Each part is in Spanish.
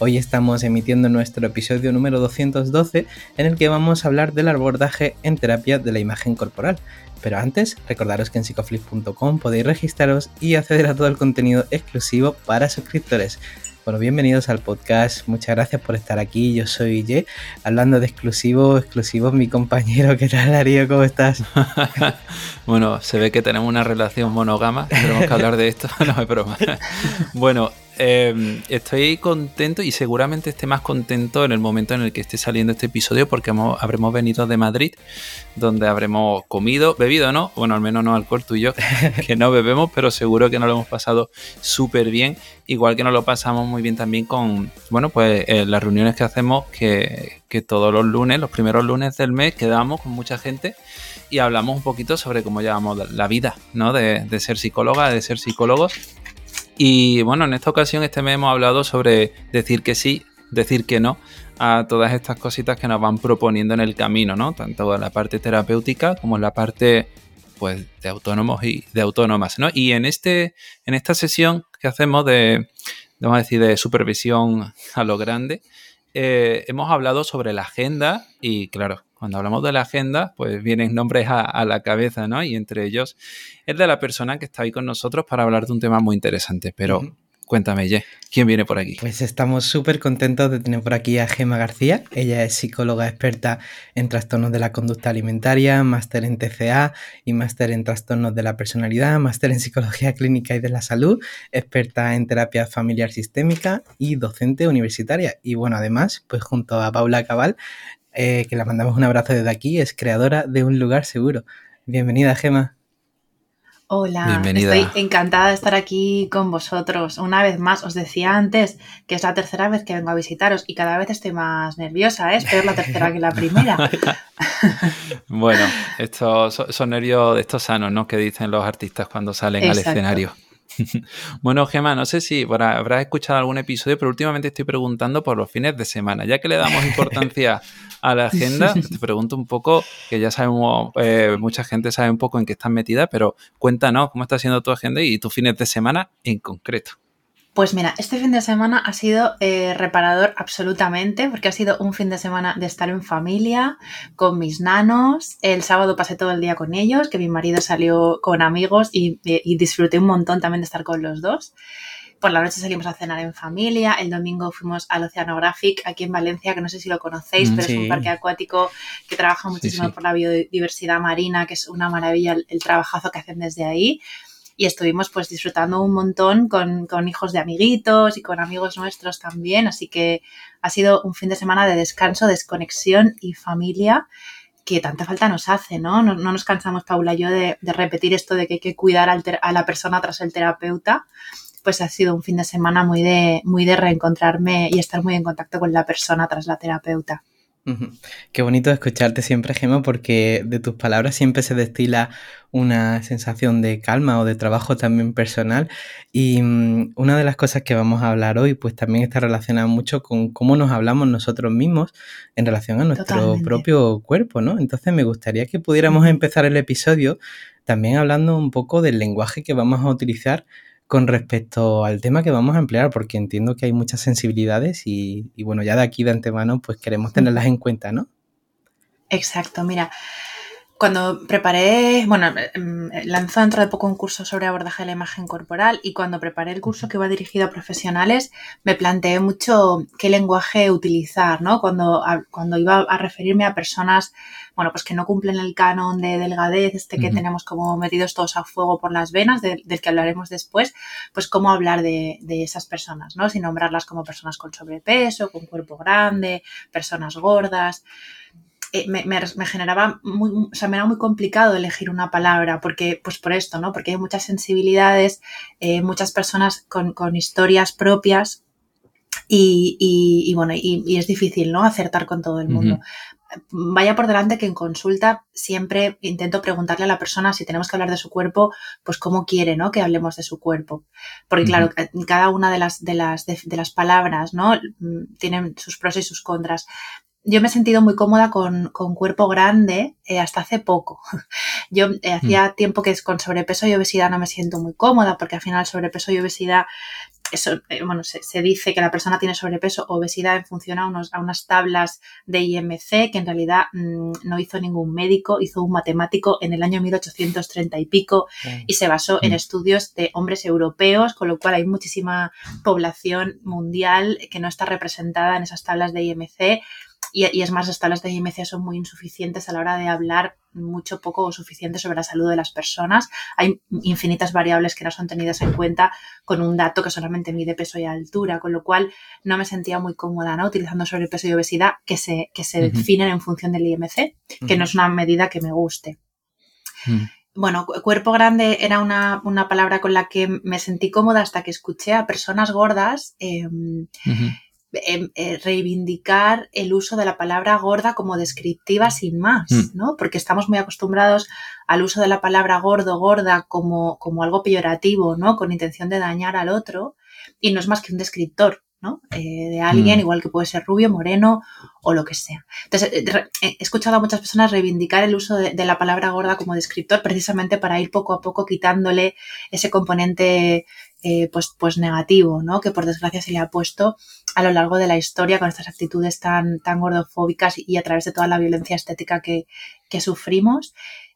Hoy estamos emitiendo nuestro episodio número 212 en el que vamos a hablar del abordaje en terapia de la imagen corporal. Pero antes, recordaros que en psicoflip.com podéis registraros y acceder a todo el contenido exclusivo para suscriptores. Bueno, bienvenidos al podcast. Muchas gracias por estar aquí. Yo soy Ye, hablando de exclusivos, exclusivos, mi compañero. ¿Qué tal, Darío? ¿Cómo estás? bueno, se ve que tenemos una relación monógama. Tenemos que hablar de esto. no es broma. bueno, Em, estoy contento y seguramente esté más contento en el momento en el que esté saliendo este episodio porque habremos venido de Madrid, donde habremos comido, bebido, ¿no? Bueno, al menos no alcohol tú y yo, que no bebemos, pero seguro que nos lo hemos pasado súper bien, igual que nos lo pasamos muy bien también con, bueno, pues eh, las reuniones que hacemos, que, todos los lunes, los primeros lunes del mes, quedamos con mucha gente y hablamos un poquito sobre cómo llevamos la vida, ¿no? De, de ser psicóloga, de ser psicólogos y bueno, en esta ocasión este mes hemos hablado sobre decir que sí, decir que no a todas estas cositas que nos van proponiendo en el camino, ¿no? Tanto en la parte terapéutica como en la parte pues de autónomos y de autónomas, ¿no? Y en este en esta sesión que hacemos de vamos a decir de supervisión a lo grande, eh, hemos hablado sobre la agenda y claro, cuando hablamos de la agenda, pues vienen nombres a, la cabeza, ¿no? Y entre ellos el de la persona que está ahí con nosotros para hablar de un tema muy interesante. Pero cuéntame, Ye, ¿quién viene por aquí? Pues estamos súper contentos de tener por aquí a Gema García. Ella es psicóloga experta en trastornos de la conducta alimentaria, máster en TCA y máster en trastornos de la personalidad, máster en psicología clínica y de la salud, experta en terapia familiar sistémica y docente universitaria. Y bueno, además, pues junto a Paula Cabal, eh, que la mandamos un abrazo desde aquí, es creadora de Un Lugar Seguro. Bienvenida, Gema. Hola, estoy encantada de estar aquí con vosotros. Una vez más, os decía antes que es la tercera vez que vengo a visitaros y cada vez estoy más nerviosa, ¿eh? es la tercera que la primera. bueno, estos son nervios de estos sanos, ¿no? Que dicen los artistas cuando salen al escenario. bueno, Gemma, no sé si habrás escuchado algún episodio, pero últimamente estoy preguntando por los fines de semana. Ya que le damos importancia a la agenda, te pregunto un poco, que ya sabemos, eh, mucha gente sabe un poco en qué estás metida, pero cuéntanos cómo está siendo tu agenda y tus fines de semana en concreto. Pues mira, este fin de semana ha sido eh, reparador absolutamente, porque ha sido un fin de semana de estar en familia, con mis nanos. El sábado pasé todo el día con ellos, que mi marido salió con amigos y, disfruté un montón también de estar con los dos. Por la noche salimos a cenar en familia. El domingo fuimos al Oceanographic aquí en Valencia, que no sé si lo conocéis, mm, pero es un parque acuático que trabaja muchísimo por la biodiversidad marina, que es una maravilla el trabajazo que hacen desde ahí y estuvimos pues disfrutando un montón con, hijos de amiguitos y con amigos nuestros también, así que ha sido un fin de semana de descanso, desconexión y familia que tanta falta nos hace, ¿no? No, nos cansamos, Paula y yo, de, repetir esto de que hay que cuidar a la persona tras el terapeuta. Pues ha sido un fin de semana muy de, muy de reencontrarme y estar muy en contacto con la persona tras la terapeuta. Qué bonito escucharte siempre, Gemma, porque de tus palabras siempre se destila una sensación de calma o de trabajo también personal. Y mm, una de las cosas que vamos a hablar hoy, pues también está relacionada mucho con cómo nos hablamos nosotros mismos en relación a nuestro propio cuerpo, ¿no? Entonces me gustaría que pudiéramos empezar el episodio también hablando un poco del lenguaje que vamos a utilizar con respecto al tema que vamos a emplear, porque entiendo que hay muchas sensibilidades y, bueno, ya de aquí de antemano pues queremos tenerlas en cuenta, ¿no? Exacto, mira, cuando preparé, bueno, em, lanzó dentro de poco un curso sobre abordaje de la imagen corporal y cuando preparé el curso que va dirigido a profesionales, me planteé mucho qué lenguaje utilizar, ¿no? Cuando, cuando iba a referirme a personas, bueno, pues que no cumplen el canon de delgadez, este que tenemos como metidos todos a fuego por las venas, del que hablaremos después, pues cómo hablar de, de esas personas, ¿no? Sin nombrarlas como personas con sobrepeso, con cuerpo grande, personas gordas. Eh, me, generaba muy, o sea, me era muy complicado elegir una palabra, porque, pues por esto, ¿no? Porque hay muchas sensibilidades, eh, muchas personas con, historias propias Y, bueno, y, es difícil, ¿no? Acertar con todo el mundo. Vaya por delante que en consulta siempre intento preguntarle a la persona si tenemos que hablar de su cuerpo, pues cómo quiere, ¿no? Que hablemos de su cuerpo. Porque claro, cada una de las, de las, de, las palabras, ¿no? Mm, tienen sus pros y sus contras yo me he sentido muy cómoda con, con cuerpo grande eh, hasta hace poco. Yo eh, hacía mm. tiempo que con sobrepeso y obesidad no me siento muy cómoda porque al final sobrepeso y obesidad eso, eh, bueno, se, dice que la persona tiene sobrepeso o obesidad en función a, unos, a unas tablas de IMC que en realidad mm, no hizo ningún médico, hizo un matemático en el año 1830 y pico y se basó en mm. estudios de hombres europeos, con lo cual hay muchísima población mundial que no está representada en esas tablas de IMC y, es más, las tablas de IMC son muy insuficientes a la hora de hablar mucho, poco o suficiente sobre la salud de las personas. Hay infinitas variables que no son tenidas en cuenta con un dato que solamente mide peso y altura, con lo cual no me sentía muy cómoda ¿no? utilizando sobrepeso y obesidad que se, que se definen en función del IMC, que no es una medida que me guste. Mm. Bueno, cuerpo grande era una, palabra con la que me sentí cómoda hasta que escuché a personas gordas em, Em, eh, reivindicar el uso de la palabra gorda como descriptiva sin más, mm. ¿no? Porque estamos muy acostumbrados al uso de la palabra gordo, gorda como, como algo peyorativo, ¿no? Con intención de dañar al otro y no es más que un descriptor, ¿no? Eh, de alguien, mm. igual que puede ser rubio, moreno o lo que sea. Entonces, eh, he escuchado a muchas personas reivindicar el uso de, la palabra gorda como descriptor precisamente para ir poco a poco quitándole ese componente eh, pues, pues negativo, ¿no? Que por desgracia se le ha puesto a lo largo de la historia con estas actitudes tan, tan gordofóbicas y a través de toda la violencia estética que, que sufrimos.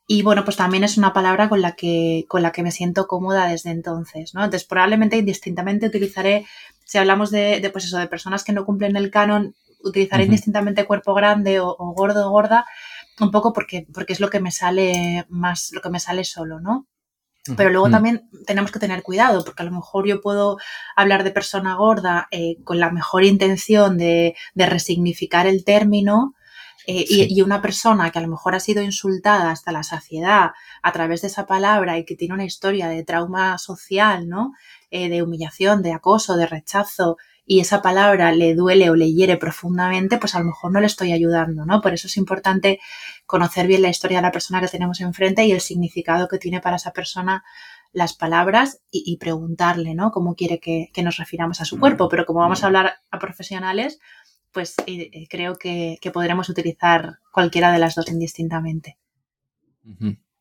Y bueno, pues también es una palabra con la que, con la que me siento cómoda desde entonces, ¿no? Entonces, probablemente indistintamente utilizaré, si hablamos de, de pues eso, de personas que no cumplen el canon, utilizaré indistintamente cuerpo grande o, o, gordo o gorda, un poco porque, porque es lo que me sale más, lo que me sale solo, ¿no? Pero luego mm. también tenemos que tener cuidado, porque a lo mejor yo puedo hablar de persona gorda eh, con la mejor intención de, resignificar el término, eh, y, una persona que a lo mejor ha sido insultada hasta la saciedad a través de esa palabra y que tiene una historia de trauma social, ¿no? Eh, de humillación, de acoso, de rechazo, y esa palabra le duele o le hiere profundamente, pues a lo mejor no le estoy ayudando, ¿no? Por eso es importante conocer bien la historia de la persona que tenemos enfrente y el significado que tiene para esa persona las palabras y, preguntarle, ¿no? Cómo quiere que, nos refiramos a su cuerpo. Pero como vamos a hablar a profesionales, pues eh, eh, creo que, podremos utilizar cualquiera de las dos indistintamente.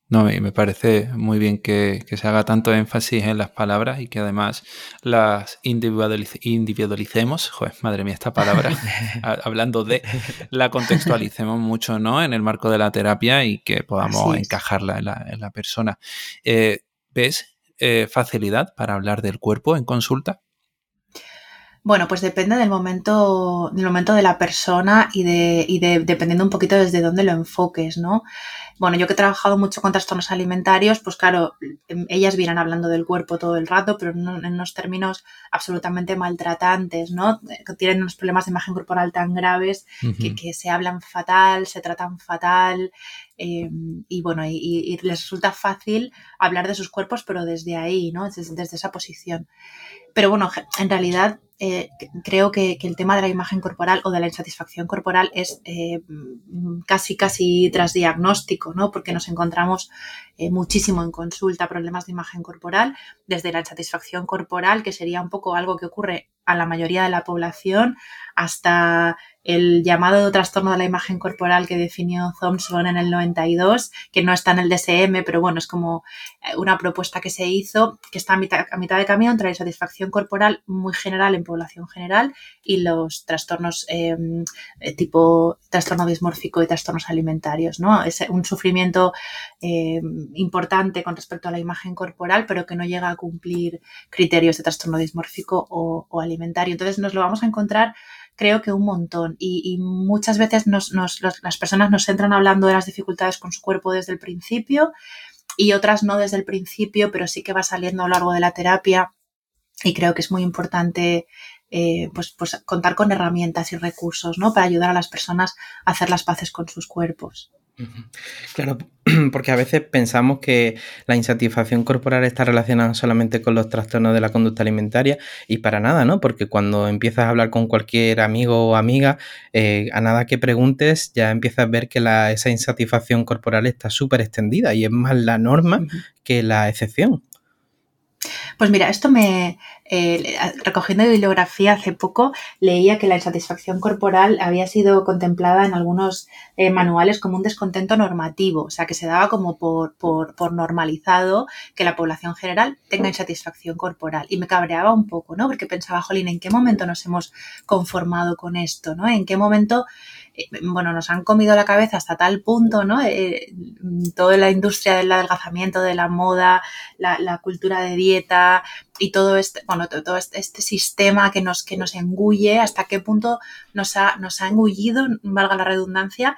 No, me parece muy bien que, se haga tanto énfasis en las palabras y que además las individualicemos. Joder, madre mía, esta palabra, hablando de, la contextualicemos mucho, ¿no? En el marco de la terapia y que podamos encajarla en la, persona. Eh, ¿Ves eh, facilidad para hablar del cuerpo en consulta? Bueno, pues depende del momento, del momento de la persona y de, y de dependiendo un poquito desde dónde lo enfoques, ¿no? Bueno, yo que he trabajado mucho con trastornos alimentarios, pues claro, em, ellas vienen hablando del cuerpo todo el rato, pero en unos términos absolutamente maltratantes, ¿no? Que tienen unos problemas de imagen corporal tan graves que, se hablan fatal, se tratan fatal, em, y bueno, y, les resulta fácil hablar de sus cuerpos, pero desde ahí, ¿no? desde esa posición. Pero bueno, en realidad eh, creo que, el tema de la imagen corporal o de la insatisfacción corporal es eh, casi, casi tras ¿no? Porque nos encontramos eh, muchísimo en consulta problemas de imagen corporal, desde la insatisfacción corporal, que sería un poco algo que ocurre a la mayoría de la población, hasta el llamado trastorno de la imagen corporal que definió Thompson en el 92, que no está en el DSM, pero bueno, es como eh, una propuesta que se hizo, que está a mitad, de camino entre la insatisfacción corporal muy general en población general y los trastornos em, eh, tipo trastorno dismórfico y trastornos alimentarios, ¿no? Es un sufrimiento em, importante con respecto a la imagen corporal, pero que no llega a cumplir criterios de trastorno dismórfico o, o alimentario. Entonces nos lo vamos a encontrar creo que un montón. Y, muchas veces las personas nos entran hablando de las dificultades con su cuerpo desde el principio y otras no desde el principio, pero sí que va saliendo a lo largo de la terapia. Y creo que es muy importante eh, pues, pues, contar con herramientas y recursos ¿no? para ayudar a las personas a hacer las paces con sus cuerpos. Claro, porque a veces pensamos que la insatisfacción corporal está relacionada solamente con los trastornos de la conducta alimentaria y para nada, ¿no? Porque cuando empiezas a hablar con cualquier amigo o amiga, eh, a nada que preguntes ya empiezas a ver que la, esa insatisfacción corporal está súper extendida y es más la norma que la excepción. Pues mira, esto me, eh, recogiendo bibliografía hace poco, leía que la insatisfacción corporal había sido contemplada en algunos eh, manuales como un descontento normativo, o sea, que se daba como por, por, por, normalizado que la población general tenga insatisfacción corporal. Y me cabreaba un poco, ¿no? Porque pensaba, jolín, ¿en qué momento nos hemos conformado con esto, ¿no? ¿En qué momento bueno, nos han comido la cabeza hasta tal punto, ¿no? Eh, toda la industria del adelgazamiento, de la moda, la, cultura de dieta y todo este, bueno, todo este, este, sistema que nos, que nos engulle, hasta qué punto nos ha, nos ha engullido, valga la redundancia,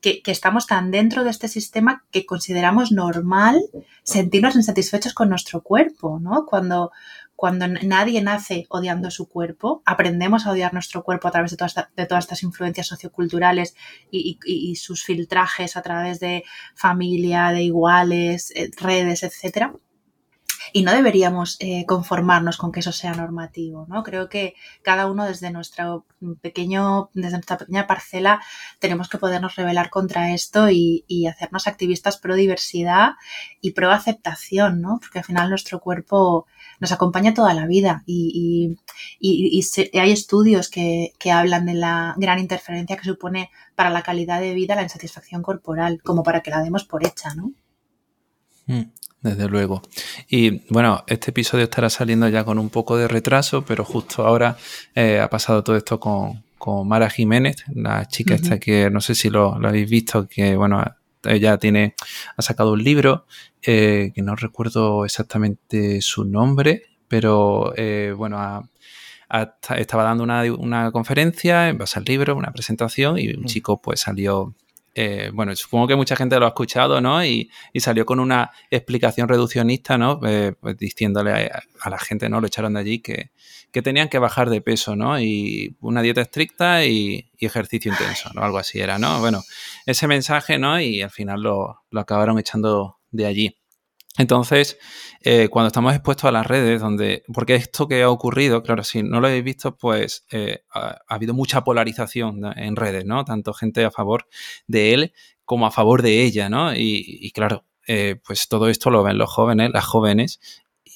que, que, estamos tan dentro de este sistema que consideramos normal sentirnos insatisfechos con nuestro cuerpo, ¿no? Cuando, cuando nadie nace odiando su cuerpo, aprendemos a odiar nuestro cuerpo a través de, todas, estas influencias socioculturales y, sus filtrajes a través de familia, de iguales, eh, redes, etcétera y no deberíamos eh, conformarnos con que eso sea normativo, ¿no? Creo que cada uno desde nuestro pequeño, desde nuestra pequeña parcela tenemos que podernos rebelar contra esto y, hacernos activistas pro diversidad y pro aceptación, ¿no? Porque al final nuestro cuerpo nos acompaña toda la vida y, hay estudios que, hablan de la gran interferencia que supone para la calidad de vida la insatisfacción corporal, como para que la demos por hecha, ¿no? Mm desde luego. Y bueno, este episodio estará saliendo ya con un poco de retraso, pero justo ahora eh, ha pasado todo esto con, Mara Jiménez, la chica esta que no sé si lo, habéis visto, que bueno, ella tiene, ha sacado un libro, eh, que no recuerdo exactamente su nombre, pero eh, bueno, estaba dando una, una, conferencia en base al libro, una presentación, y un chico pues salió eh, bueno, supongo que mucha gente lo ha escuchado, ¿no? Y, salió con una explicación reduccionista, ¿no? Eh, pues diciéndole a, la gente, ¿no? Lo echaron de allí que, tenían que bajar de peso, ¿no? Y una dieta estricta y, ejercicio intenso, ¿no? Algo así era, ¿no? Bueno, ese mensaje, ¿no? Y al final lo acabaron echando de allí. Entonces, eh, cuando estamos expuestos a las redes, donde, porque esto que ha ocurrido, claro, si no lo habéis visto, pues eh, ha, habido mucha polarización en redes, ¿no? Tanto gente a favor de él como a favor de ella, ¿no? Y, claro, eh, pues todo esto lo ven los jóvenes, las jóvenes,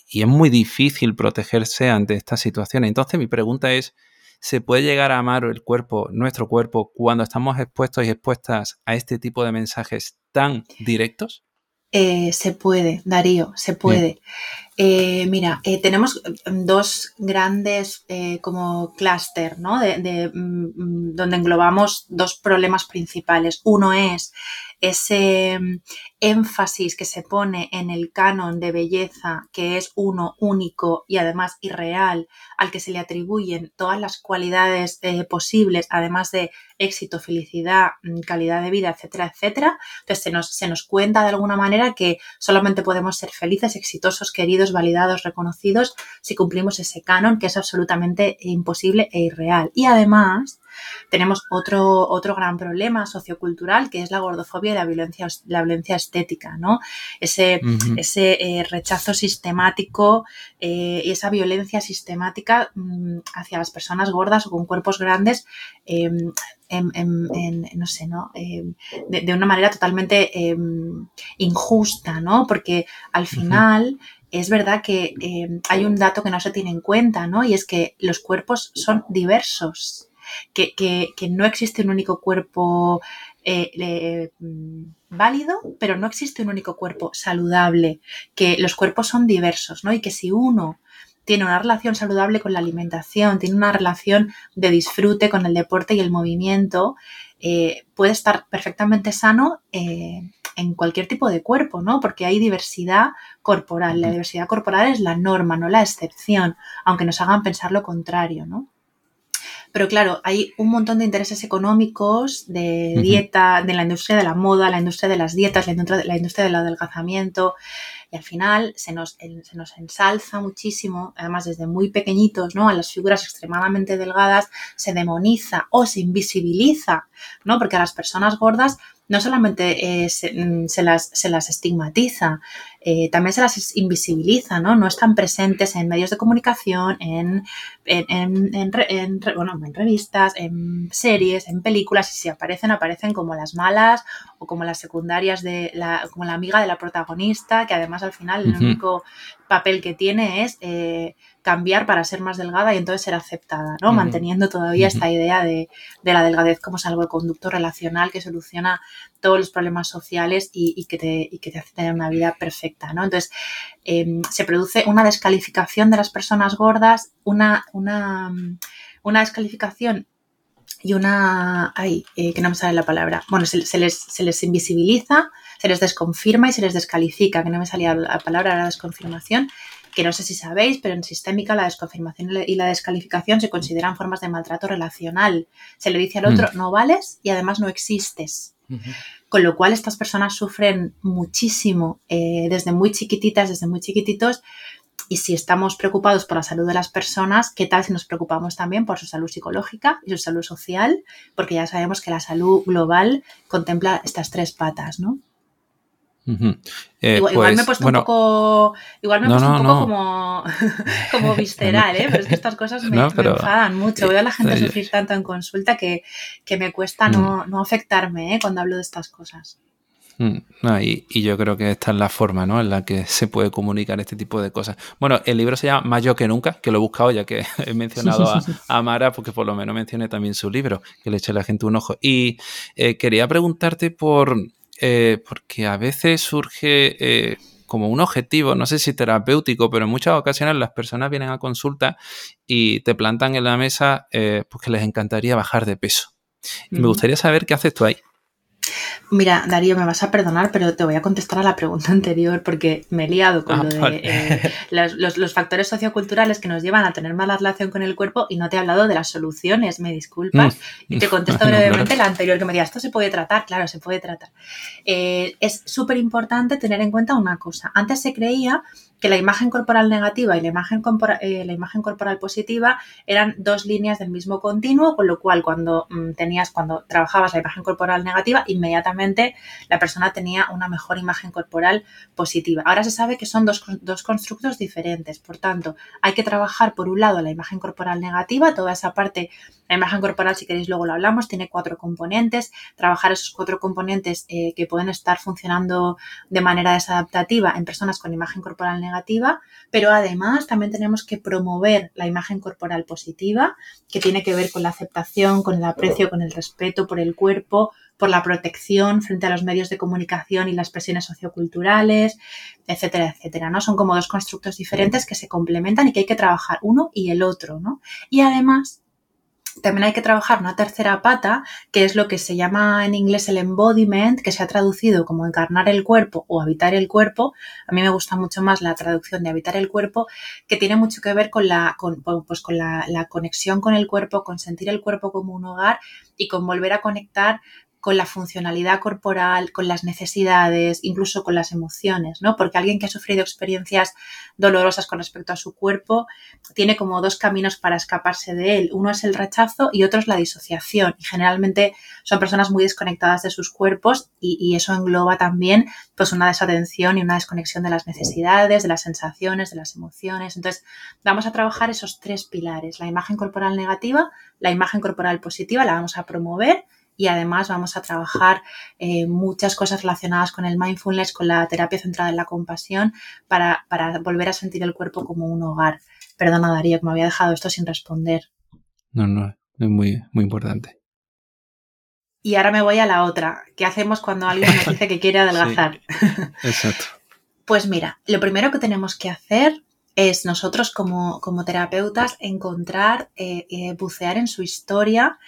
y es muy difícil protegerse ante esta situación. Entonces, mi pregunta es, ¿se puede llegar a amar el cuerpo, nuestro cuerpo, cuando estamos expuestos y expuestas a este tipo de mensajes tan directos? Eh, se puede, Darío, se puede. Eh, mira, eh, tenemos dos grandes como clúster, ¿no? De, mm, mm, donde englobamos dos problemas principales. Uno es ese mm, énfasis que se pone en el canon de belleza, que es uno único y además irreal, al que se le atribuyen todas las cualidades eh, posibles, además de éxito, felicidad, mm, calidad de vida, etcétera, etcétera. Entonces se nos, se nos cuenta de alguna manera que solamente podemos ser felices, exitosos, queridos, validados, reconocidos si cumplimos ese canon, que es absolutamente imposible e irreal. Y además, tenemos otro, otro gran problema sociocultural que es la gordofobia y la violencia, la violencia estética, ¿no? Ese, ese eh, rechazo sistemático eh, y esa violencia sistemática mm, hacia las personas gordas o con cuerpos grandes em, no sé, ¿no? Em, de, una manera totalmente em, injusta, ¿no? Porque al final es verdad que hay un dato que no se tiene en cuenta, ¿no? Y es que los cuerpos son diversos que, no existe un único cuerpo eh, mm, válido, pero no existe un único cuerpo saludable, que los cuerpos son diversos, ¿no? Y que si uno tiene una relación saludable con la alimentación, tiene una relación de disfrute con el deporte y el movimiento, eh, puede estar perfectamente sano eh, en cualquier tipo de cuerpo, ¿no? Porque hay diversidad corporal. La diversidad corporal es la norma, no la excepción, aunque nos hagan pensar lo contrario, ¿no? Pero claro, hay un montón de intereses económicos, de dieta, de la industria de la moda, la industria de las dietas, la industria, la industria del adelgazamiento. Y al final se nos, se nos ensalza muchísimo, además desde muy pequeñitos, ¿no? A las figuras extremadamente delgadas se demoniza o se invisibiliza, ¿no? Porque a las personas gordas no solamente eh, mm, se, las, se, las, estigmatiza, eh, también se las invisibiliza, ¿no? No están presentes en medios de comunicación, en, en, en, bueno, en revistas, en series, en películas, y si aparecen, aparecen como las malas o como las secundarias de la, como la amiga de la protagonista, que además al final el único papel que tiene es eh, cambiar para ser más delgada y entonces ser aceptada, ¿no? Manteniendo todavía esta idea de, la delgadez como algo de conducto relacional que soluciona todos los problemas sociales y, que, te, que te hace tener una vida perfecta, ¿no? Entonces, em, se produce una descalificación de las personas gordas, una, una, una descalificación y una... Ay, eh, que no me sale la palabra. Bueno, se, les, se, les, invisibiliza, se les desconfirma y se les descalifica, que no me salía la palabra de la desconfirmación, que no sé si sabéis, pero en sistémica la desconfirmación y la descalificación se consideran formas de maltrato relacional. Se le dice al otro, mm. no vales y además no existes. Con lo cual estas personas sufren muchísimo eh, desde muy chiquititas, desde muy chiquititos, y si estamos preocupados por la salud de las personas, ¿qué tal si nos preocupamos también por su salud psicológica y su salud social? Porque ya sabemos que la salud global contempla estas tres patas, ¿no? Eh, igual, me he pues, puesto un poco, igual me he puesto un poco como, como visceral, ¿eh? pero es que estas cosas me, enfadan mucho. Veo a la gente eh, sufrir tanto en consulta que, me cuesta no, mm. no afectarme ¿eh? cuando hablo de estas cosas. Mm, y, yo creo que esta es la forma ¿no? en la que se puede comunicar este tipo de cosas. Bueno, el libro se llama Más yo que nunca, que lo he buscado ya que he mencionado a, a Mara, porque por lo menos mencioné también su libro, que le eche a la gente un ojo. Y eh, quería preguntarte por, eh, porque a veces surge eh, como un objetivo, no sé si terapéutico, pero en muchas ocasiones las personas vienen a consulta y te plantan en la mesa pues que les encantaría bajar de peso. Me gustaría saber qué haces tú ahí. Mira, Darío, me vas a perdonar, pero te voy a contestar a la pregunta anterior porque me he liado con ah, lo de eh, los, factores socioculturales que nos llevan a tener mala relación con el cuerpo y no te he hablado de las soluciones, me disculpas. Mm. Y te contesto brevemente la anterior que me decía, esto se puede tratar, claro, se puede tratar. Eh, es súper importante tener en cuenta una cosa. Antes se creía que la imagen corporal negativa y la imagen, eh, la imagen corporal positiva eran dos líneas del mismo continuo, con lo cual cuando mm, tenías, cuando trabajabas la imagen corporal negativa, inmediatamente la persona tenía una mejor imagen corporal positiva. Ahora se sabe que son dos, dos constructos diferentes, por tanto, hay que trabajar por un lado la imagen corporal negativa, toda esa parte la imagen corporal, si queréis, luego lo hablamos, tiene cuatro componentes. Trabajar esos cuatro componentes eh, que pueden estar funcionando de manera desadaptativa en personas con imagen corporal negativa, pero además también tenemos que promover la imagen corporal positiva, que tiene que ver con la aceptación, con el aprecio, con el respeto por el cuerpo, por la protección frente a los medios de comunicación y las presiones socioculturales, etcétera, etcétera, ¿no? Son como dos constructos diferentes que se complementan y que hay que trabajar uno y el otro, ¿no? Y además también hay que trabajar una tercera pata, que es lo que se llama en inglés el embodiment, que se ha traducido como encarnar el cuerpo o habitar el cuerpo. A mí me gusta mucho más la traducción de habitar el cuerpo, que tiene mucho que ver con la, con, pues con la, conexión con el cuerpo, con sentir el cuerpo como un hogar y con volver a conectar con la funcionalidad corporal, con las necesidades, incluso con las emociones, ¿no? Porque alguien que ha sufrido experiencias dolorosas con respecto a su cuerpo tiene como dos caminos para escaparse de él. Uno es el rechazo y otro es la disociación. Y generalmente son personas muy desconectadas de sus cuerpos y, eso engloba también pues una desatención y una desconexión de las necesidades, de las sensaciones, de las emociones. Entonces, vamos a trabajar esos tres pilares. La imagen corporal negativa, la imagen corporal positiva, la vamos a promover y además vamos a trabajar eh, muchas cosas relacionadas con el mindfulness, con la terapia centrada en la compasión, para, volver a sentir el cuerpo como un hogar. Perdona, Darío, que me había dejado esto sin responder. No, no, es muy, muy importante. Y ahora me voy a la otra. ¿Qué hacemos cuando alguien nos dice que quiere adelgazar? exacto. pues mira, lo primero que tenemos que hacer es nosotros como, terapeutas encontrar, eh, eh, bucear en su historia,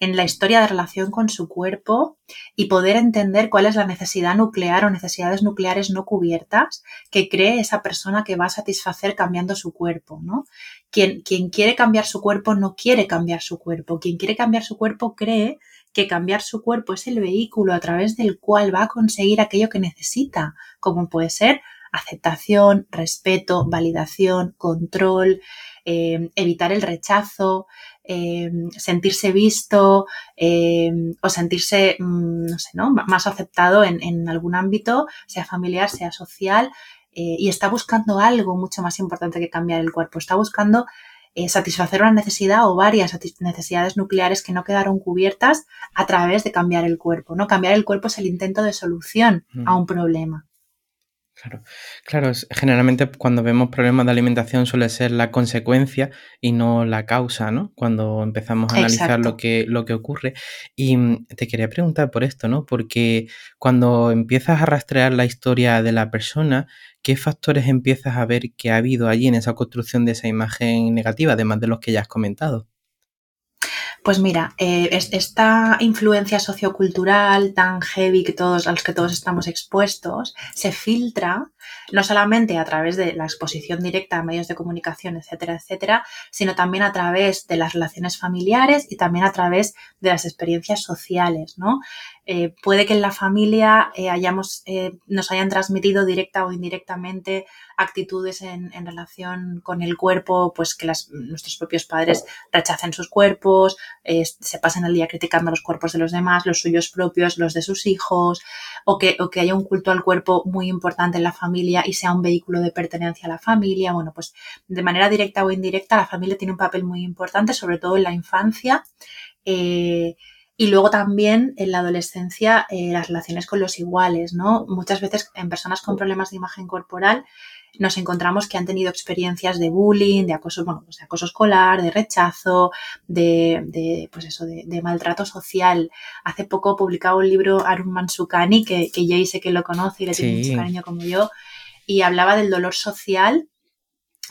en la historia de relación con su cuerpo y poder entender cuál es la necesidad nuclear o necesidades nucleares no cubiertas que cree esa persona que va a satisfacer cambiando su cuerpo, ¿no? Quien, quien quiere cambiar su cuerpo no quiere cambiar su cuerpo. Quien quiere cambiar su cuerpo cree que cambiar su cuerpo es el vehículo a través del cual va a conseguir aquello que necesita, como puede ser aceptación, respeto, validación, control, eh, evitar el rechazo, eh, sentirse visto eh, o sentirse, mm, no sé, ¿no? más aceptado en, algún ámbito, sea familiar, sea social, y está buscando algo mucho más importante que cambiar el cuerpo. Está buscando satisfacer una necesidad o varias necesidades nucleares que no quedaron cubiertas a través de cambiar el cuerpo. ¿no? Cambiar el cuerpo es el intento de solución a un problema. Claro, claro, generalmente cuando vemos problemas de alimentación suele ser la consecuencia y no la causa, ¿no? Cuando empezamos a analizar lo que, lo que ocurre. Y mm, te quería preguntar por esto, ¿no? Porque cuando empiezas a rastrear la historia de la persona, ¿qué factores empiezas a ver que ha habido allí en esa construcción de esa imagen negativa, además de los que ya has comentado? Pues mira, eh, esta influencia sociocultural tan heavy que todos, a los que todos estamos expuestos se filtra no solamente a través de la exposición directa a medios de comunicación, etcétera, etcétera, sino también a través de las relaciones familiares y también a través de las experiencias sociales, ¿no? Eh, puede que en la familia eh, hayamos, eh, nos hayan transmitido directa o indirectamente actitudes en, relación con el cuerpo, pues que nuestros propios padres rechacen sus cuerpos, se pasen el día criticando los cuerpos de los demás, los suyos propios, los de sus hijos, o que, o que haya un culto al cuerpo muy importante en la familia y sea un vehículo de pertenencia a la familia. Bueno, pues de manera directa o indirecta la familia tiene un papel muy importante, sobre todo en la infancia. Eh, y luego también en la adolescencia eh, las relaciones con los iguales, ¿no? Muchas veces en personas con problemas de imagen corporal nos encontramos que han tenido experiencias de bullying, de acoso, bueno, pues de acoso escolar, de rechazo, de, de pues eso, de, maltrato social. Hace poco publicaba un libro Arun Mansukani, que, que Jay sé que lo conoce y le tiene mucho cariño como yo, y hablaba del dolor social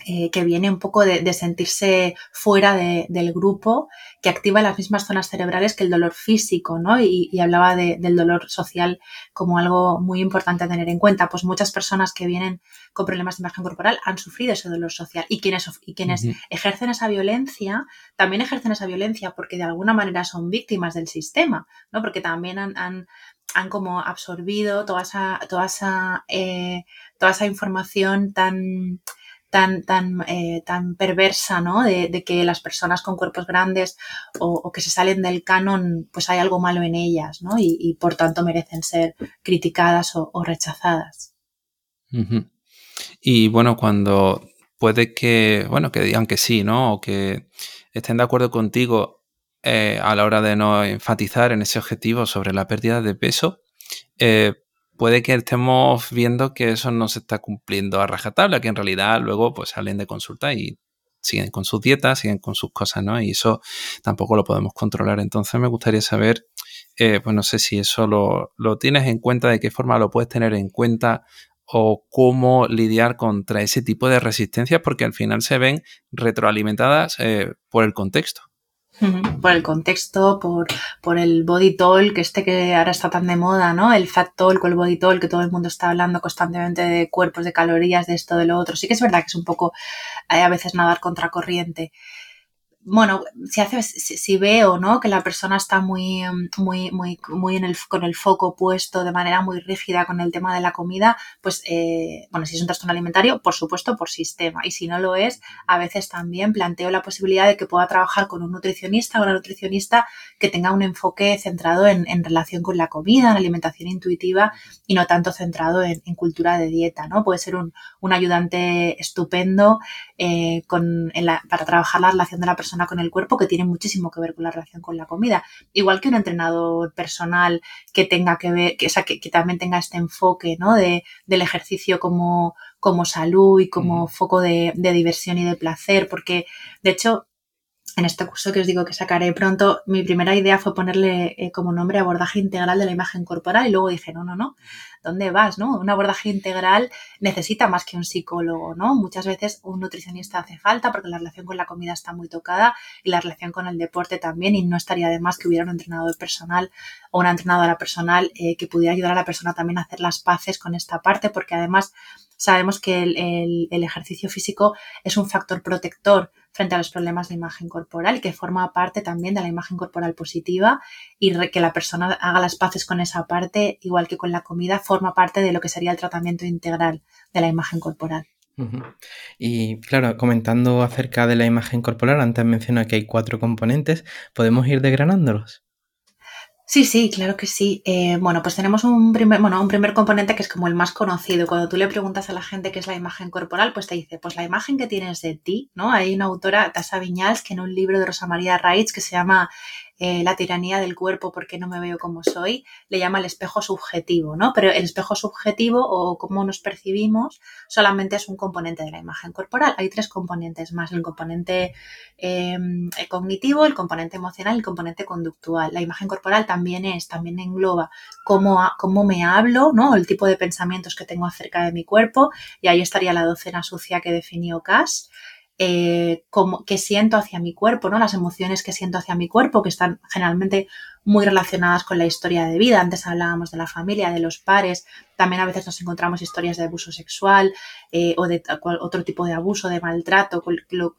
eh, que viene un poco de, sentirse fuera del grupo, que activa las mismas zonas cerebrales que el dolor físico, ¿no? Y, hablaba del dolor social como algo muy importante a tener en cuenta. Pues muchas personas que vienen con problemas de imagen corporal han sufrido ese dolor social y quienes, y quienes ejercen esa violencia también ejercen esa violencia porque de alguna manera son víctimas del sistema, ¿no? Porque también han, han, como absorbido toda esa, toda esa, eh, toda esa información tan tan, tan, eh, tan perversa, ¿no? De, que las personas con cuerpos grandes o, que se salen del canon, pues hay algo malo en ellas, ¿no? Y, por tanto merecen ser criticadas o, rechazadas. Y bueno, cuando puede que, bueno, que digan que sí, ¿no? O que estén de acuerdo contigo eh, a la hora de no enfatizar en ese objetivo sobre la pérdida de peso, eh, puede que estemos viendo que eso no se está cumpliendo a rajatabla, que en realidad luego pues salen de consulta y siguen con sus dietas, siguen con sus cosas, ¿no? Y eso tampoco lo podemos controlar. Entonces me gustaría saber, eh, pues no sé si eso lo, tienes en cuenta, de qué forma lo puedes tener en cuenta o cómo lidiar contra ese tipo de resistencias, porque al final se ven retroalimentadas eh, por el contexto. Por el contexto, por, por el body talk, este que ahora está tan de moda, ¿no? El fat talk o el body talk, que todo el mundo está hablando constantemente de cuerpos, de calorías, de esto, de lo otro. Sí que es verdad que es un poco hay a veces nadar contracorriente bueno, si hace, si, veo, ¿no? Que la persona está muy, muy, muy, muy en el, con el foco puesto de manera muy rígida con el tema de la comida, pues, eh, bueno, si es un trastorno alimentario, por supuesto, por sistema. Y si no lo es, a veces también planteo la posibilidad de que pueda trabajar con un nutricionista o una nutricionista que tenga un enfoque centrado en, en relación con la comida, en alimentación intuitiva y no tanto centrado en, en cultura de dieta, ¿no? Puede ser un, un ayudante estupendo eh, con, para trabajar la relación de la persona con el cuerpo, que tiene muchísimo que ver con la relación con la comida. Igual que un entrenador personal que tenga que ver, que, que, también tenga este enfoque ¿no? de, del ejercicio como, como salud y como foco de, de diversión y de placer, porque de hecho en este curso que os digo que sacaré pronto, mi primera idea fue ponerle eh, como nombre abordaje integral de la imagen corporal y luego dije, no, no, no, ¿dónde vas? ¿no? Un abordaje integral necesita más que un psicólogo, ¿no? Muchas veces un nutricionista hace falta porque la relación con la comida está muy tocada y la relación con el deporte también y no estaría de más que hubiera un entrenador personal o una entrenadora personal eh, que pudiera ayudar a la persona también a hacer las paces con esta parte porque además sabemos que el, ejercicio físico es un factor protector frente a los problemas de imagen corporal que forma parte también de la imagen corporal positiva y que la persona haga las paces con esa parte, igual que con la comida, forma parte de lo que sería el tratamiento integral de la imagen corporal. Y claro, comentando acerca de la imagen corporal, antes mencioné que hay cuatro componentes, ¿podemos ir desgranándolos? Sí, sí, claro que sí. Eh, bueno, pues tenemos un primer, bueno, un primer componente que es como el más conocido. Cuando tú le preguntas a la gente qué es la imagen corporal, pues te dice, pues la imagen que tienes de ti, ¿no? Hay una autora, Tasa Viñals, que en un libro de Rosa María Reitz que se llama eh, la tiranía del cuerpo porque no me veo como soy, le llama el espejo subjetivo, ¿no? Pero el espejo subjetivo o cómo nos percibimos solamente es un componente de la imagen corporal. Hay tres componentes más, el componente em, cognitivo, el componente emocional y el componente conductual. La imagen corporal también es, también engloba cómo, cómo me hablo, ¿no? El tipo de pensamientos que tengo acerca de mi cuerpo y ahí estaría la docena sucia que definió Cass eh, como, que siento hacia mi cuerpo, ¿no? Las emociones que siento hacia mi cuerpo, que están generalmente muy relacionadas con la historia de vida. Antes hablábamos de la familia, de los pares. También a veces nos encontramos historias de abuso sexual eh, o de otro tipo de abuso, de maltrato.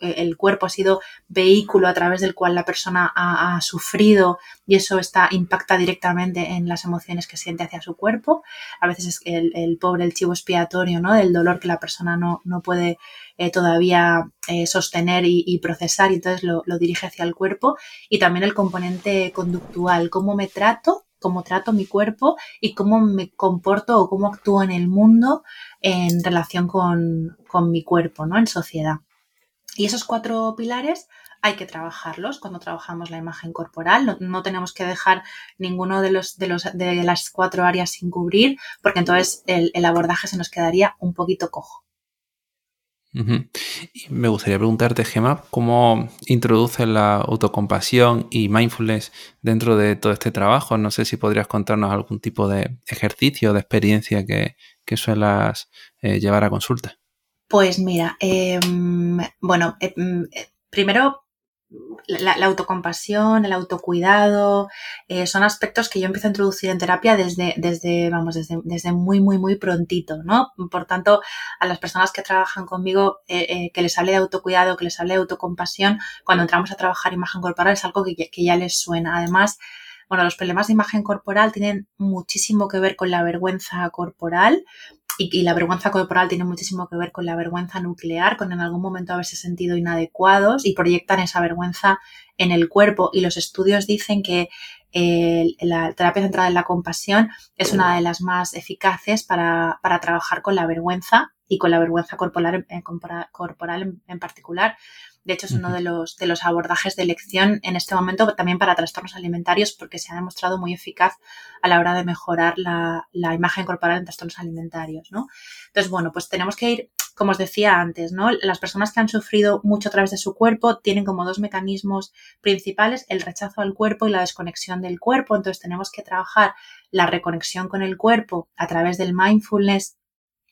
El cuerpo ha sido vehículo a través del cual la persona ha, sufrido y eso está, impacta directamente en las emociones que siente hacia su cuerpo. A veces es el, pobre, el chivo expiatorio, ¿no? Del dolor que la persona no, no puede eh, todavía eh, sostener y, procesar y entonces lo, lo dirige hacia el cuerpo. Y también el componente conductual cómo me trato, cómo trato mi cuerpo y cómo me comporto o cómo actúo en el mundo en relación con, mi cuerpo, ¿no? En sociedad. Y esos cuatro pilares hay que trabajarlos cuando trabajamos la imagen corporal. No, tenemos que dejar ninguno de, los, de, los, de las cuatro áreas sin cubrir, porque entonces el abordaje se nos quedaría un poquito cojo me gustaría preguntarte, Gemma, ¿cómo introduces la autocompasión y mindfulness dentro de todo este trabajo? No sé si podrías contarnos algún tipo de ejercicio, de experiencia que, que suelas eh, llevar a consulta. Pues mira, em, bueno, em, eh, primero la, autocompasión, el autocuidado, eh, son aspectos que yo empiezo a introducir en terapia desde, desde, vamos, desde, desde muy, muy, muy prontito, ¿no? Por tanto, a las personas que trabajan conmigo, eh, eh, que les hable de autocuidado, que les hable de autocompasión, cuando entramos a trabajar imagen corporal es algo que, que ya les suena. Además, bueno, los problemas de imagen corporal tienen muchísimo que ver con la vergüenza corporal, y, la vergüenza corporal tiene muchísimo que ver con la vergüenza nuclear, con en algún momento haberse sentido inadecuados y proyectan esa vergüenza en el cuerpo. Y los estudios dicen que eh, la terapia centrada en la compasión es una de las más eficaces para, para trabajar con la vergüenza y con la vergüenza corporal, corporal en particular, de hecho, es uno de los, de los abordajes de elección en este momento también para trastornos alimentarios porque se ha demostrado muy eficaz a la hora de mejorar la, imagen corporal en trastornos alimentarios, ¿no? Entonces, bueno, pues tenemos que ir, como os decía antes, ¿no? Las personas que han sufrido mucho a través de su cuerpo tienen como dos mecanismos principales, el rechazo al cuerpo y la desconexión del cuerpo. Entonces, tenemos que trabajar la reconexión con el cuerpo a través del mindfulness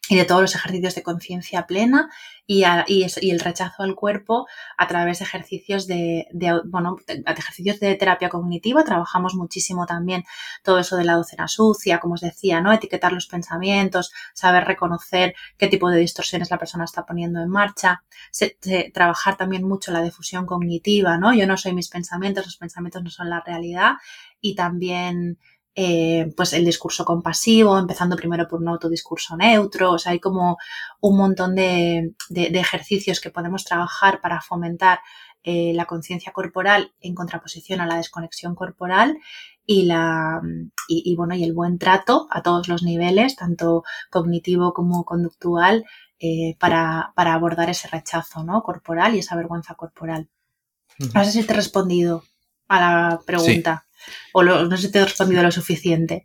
y de todos los ejercicios de conciencia plena y, el rechazo al cuerpo a través de ejercicios de, bueno, ejercicios de terapia cognitiva. Trabajamos muchísimo también todo eso de la docena sucia, como os decía, ¿no? Etiquetar los pensamientos, saber reconocer qué tipo de distorsiones la persona está poniendo en marcha. trabajar también mucho la difusión cognitiva, ¿no? Yo no soy mis pensamientos, los pensamientos no son la realidad. Y también eh, pues el discurso compasivo, empezando primero por un autodiscurso neutro, o sea, hay como un montón de, ejercicios que podemos trabajar para fomentar eh, la conciencia corporal en contraposición a la desconexión corporal y la y, bueno y el buen trato a todos los niveles, tanto cognitivo como conductual, eh, para, abordar ese rechazo ¿no? corporal y esa vergüenza corporal. No sé si te he respondido a la pregunta. O no sé si te he respondido lo suficiente.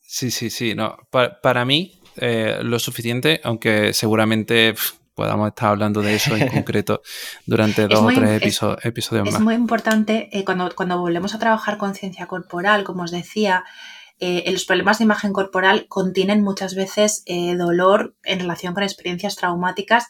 Sí, sí, sí. No, para, mí, eh, lo suficiente, aunque seguramente podamos estar hablando de eso en concreto durante dos o tres episodios más. Es muy importante eh, cuando, cuando volvemos a trabajar conciencia corporal, como os decía, eh, los problemas de imagen corporal contienen muchas veces dolor en relación con experiencias traumáticas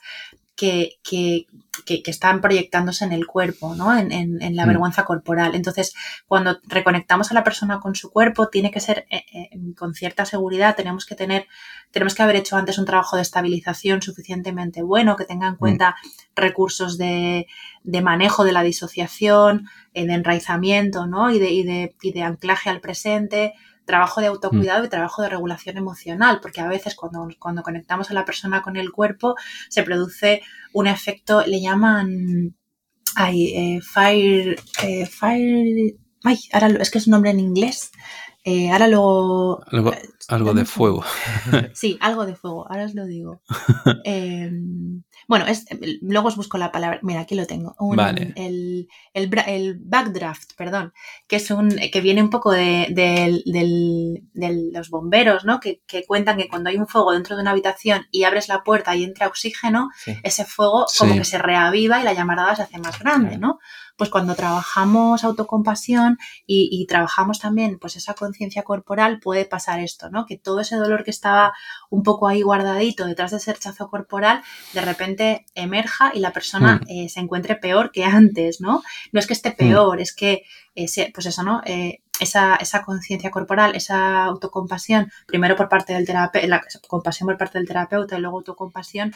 que, que, que, están proyectándose en el cuerpo, ¿no? En, en, la mm. vergüenza corporal. Entonces, cuando reconectamos a la persona con su cuerpo, tiene que ser eh, eh, con cierta seguridad, tenemos que tener, tenemos que haber hecho antes un trabajo de estabilización suficientemente bueno, que tenga en mm. cuenta recursos de, de, manejo de la disociación, eh, de enraizamiento, ¿no? Y de, y de, y de anclaje al presente, trabajo de autocuidado y trabajo de regulación emocional, porque a veces cuando, cuando conectamos a la persona con el cuerpo se produce un efecto, le llaman ay, eh, fire, eh, fire, ay, ahora es que es un nombre en inglés, eh, ahora luego... Algo, eh, algo de fuego. Sí, algo de fuego, ahora os lo digo. Em, bueno, es, luego os busco la palabra. Mira, aquí lo tengo. Un- Vale. el, el, backdraft, perdón, que es un que viene un poco de, de los bomberos, ¿no? Que, que cuentan que cuando hay un fuego dentro de una habitación y abres la puerta y entra oxígeno, Sí. ese fuego como Sí. que se reaviva y la llamarada se hace más grande. ¿no? Pues cuando trabajamos autocompasión y, y trabajamos también pues esa conciencia corporal puede pasar esto, ¿no? Que todo ese dolor que estaba un poco ahí guardadito detrás de ese rechazo corporal de repente emerja y la persona Hmm. eh, se encuentre peor que antes, ¿no? No es que esté peor, es que, eh, pues eso, ¿no? Eh, esa, esa conciencia corporal, esa autocompasión, primero por parte del terapeuta, compasión por parte del terapeuta y luego autocompasión,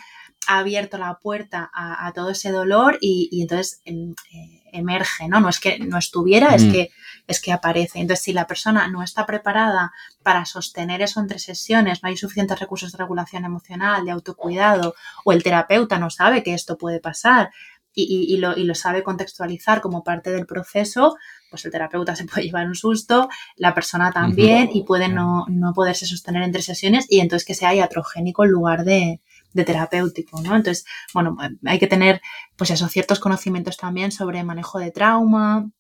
ha abierto la puerta a, a todo ese dolor y, y entonces em, eh, emerge, ¿no? No es que no estuviera, es Mm. que es que aparece. Entonces, si la persona no está preparada para sostener eso entre sesiones, no hay suficientes recursos de regulación emocional, de autocuidado, o el terapeuta no sabe que esto puede pasar y, y- y lo, y lo sabe contextualizar como parte del proceso, pues el terapeuta se puede llevar un susto, la persona también, y puede no, no poderse sostener entre sesiones y entonces que sea iatrogénico en lugar de, de terapéutico, ¿no? Entonces, bueno, hay que tener, pues eso, ciertos conocimientos también sobre manejo de trauma,